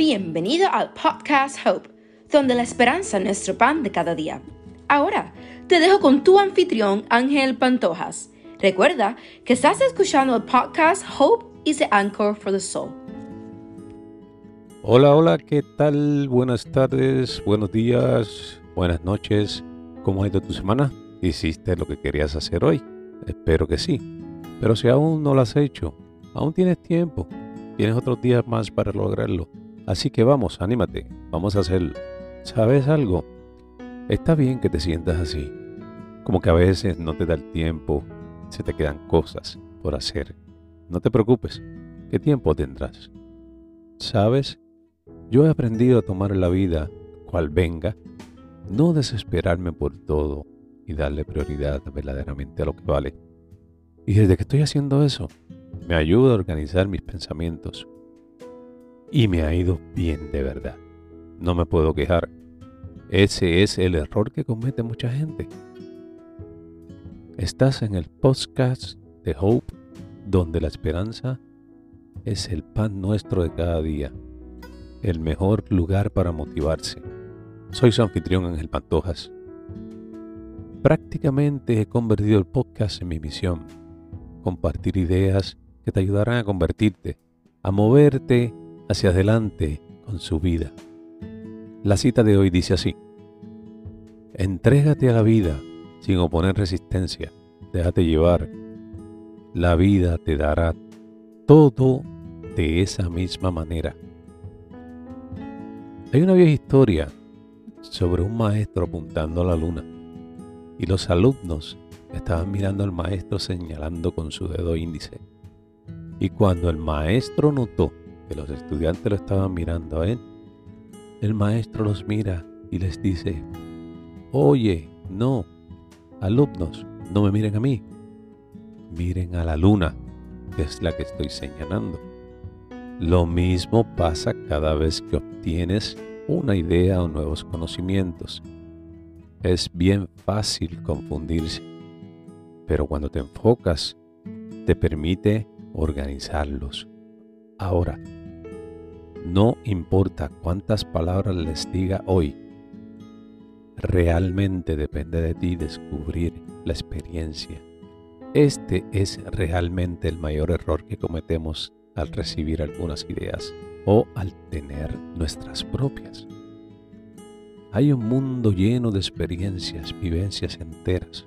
Bienvenido al podcast Hope, donde la esperanza es nuestro pan de cada día. Ahora, te dejo con tu anfitrión Ángel Pantojas. Recuerda que estás escuchando el podcast Hope is the Anchor for the Soul. Hola, hola, ¿qué tal? Buenas tardes, buenos días, buenas noches. ¿Cómo ha ido tu semana? ¿Hiciste lo que querías hacer hoy? Espero que sí. Pero si aún no lo has hecho, aún tienes tiempo. Tienes otros días más para lograrlo. Así que vamos, anímate, vamos a hacerlo. ¿Sabes algo? Está bien que te sientas así. Como que a veces no te da el tiempo, se te quedan cosas por hacer. No te preocupes, ¿qué tiempo tendrás? ¿Sabes? Yo he aprendido a tomar la vida cual venga, no desesperarme por todo y darle prioridad verdaderamente a lo que vale. Y desde que estoy haciendo eso, me ayuda a organizar mis pensamientos. Y me ha ido bien de verdad. No me puedo quejar. Ese es el error que comete mucha gente. Estás en el podcast de Hope, donde la esperanza es el pan nuestro de cada día, el mejor lugar para motivarse. Soy su anfitrión Ángel Pantojas. Prácticamente he convertido el podcast en mi misión, compartir ideas que te ayudarán a convertirte, a moverte hacia adelante con su vida. La cita de hoy dice así, entrégate a la vida sin oponer resistencia, déjate llevar, la vida te dará todo de esa misma manera. Hay una vieja historia sobre un maestro apuntando a la luna y los alumnos estaban mirando al maestro señalando con su dedo índice. Y cuando el maestro notó que los estudiantes lo estaban mirando a él, el maestro los mira y les dice, oye, no, alumnos, no me miren a mí, miren a la luna, que es la que estoy señalando. Lo mismo pasa cada vez que obtienes una idea o nuevos conocimientos. Es bien fácil confundirse, pero cuando te enfocas, te permite organizarlos. Ahora, no importa cuántas palabras les diga hoy, realmente depende de ti descubrir la experiencia. Este es realmente el mayor error que cometemos al recibir algunas ideas o al tener nuestras propias. Hay un mundo lleno de experiencias, vivencias enteras,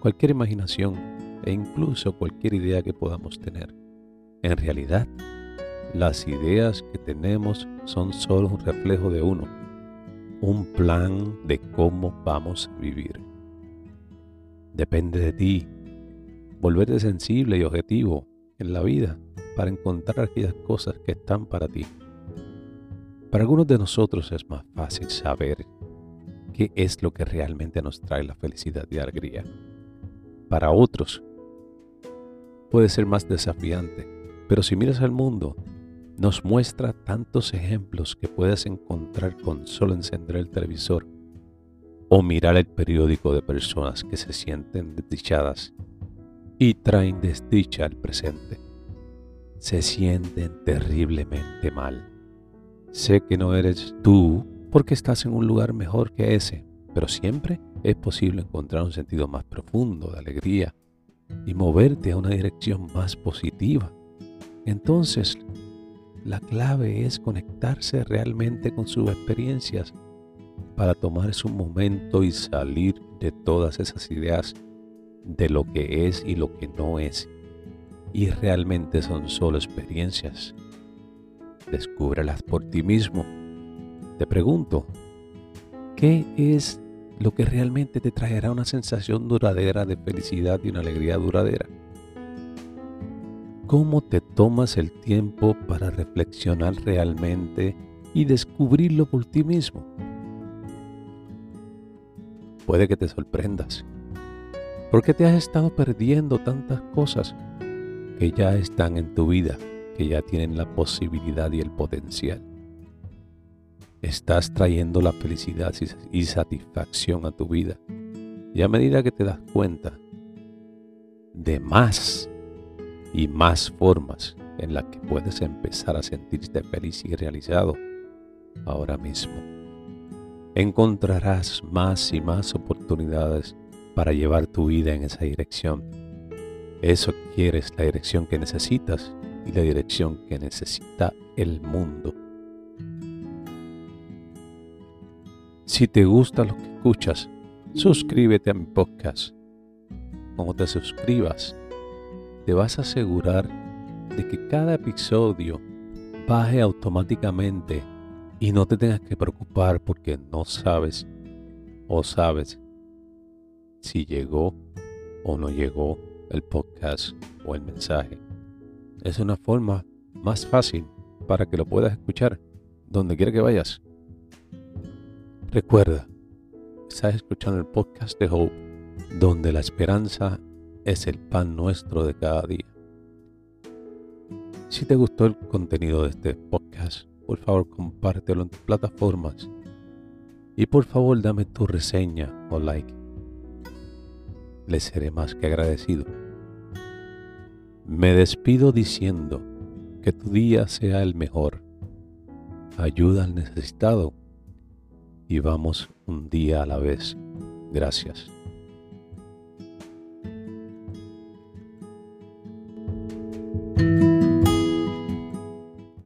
cualquier imaginación e incluso cualquier idea que podamos tener. En realidad, las ideas que tenemos son solo un reflejo de uno, un plan de cómo vamos a vivir. Depende de ti volverte sensible y objetivo en la vida para encontrar aquellas cosas que están para ti. Para algunos de nosotros es más fácil saber qué es lo que realmente nos trae la felicidad y alegría. Para otros puede ser más desafiante pero si miras al mundo, nos muestra tantos ejemplos que puedes encontrar con solo encender el televisor o mirar el periódico de personas que se sienten desdichadas y traen desdicha al presente. Se sienten terriblemente mal. Sé que no eres tú porque estás en un lugar mejor que ese, pero siempre es posible encontrar un sentido más profundo de alegría y moverte a una dirección más positiva entonces, la clave es conectarse realmente con sus experiencias para tomarse un momento y salir de todas esas ideas de lo que es y lo que no es. Y realmente son solo experiencias. Descúbrelas por ti mismo. Te pregunto, ¿qué es lo que realmente te traerá una sensación duradera de felicidad y una alegría duradera? Cómo te tomas el tiempo para reflexionar realmente y descubrirlo por ti mismo. Puede que te sorprendas. porque te has estado perdiendo tantas cosas que ya están en tu vida, que ya tienen la posibilidad y el potencial? Estás trayendo la felicidad y satisfacción a tu vida. Y a medida que te das cuenta de más y más formas en las que puedes empezar a sentirte feliz y realizado, ahora mismo. Encontrarás más y más oportunidades para llevar tu vida en esa dirección. Eso quieres la dirección que necesitas y la dirección que necesita el mundo. Si te gusta lo que escuchas, suscríbete a mi podcast. Cuando te suscribas, te vas a asegurar de que cada episodio baje automáticamente y no te tengas que preocupar porque no sabes o sabes si llegó o no llegó el podcast o el mensaje. Es una forma más fácil para que lo puedas escuchar donde quiera que vayas. Recuerda, estás escuchando el podcast de Hope, donde la esperanza es el pan nuestro de cada día. Si te gustó el contenido de este podcast, por favor compártelo en tus plataformas y por favor dame tu reseña o like. Le seré más que agradecido. Me despido diciendo que tu día sea el mejor. Ayuda al necesitado y vamos un día a la vez. Gracias.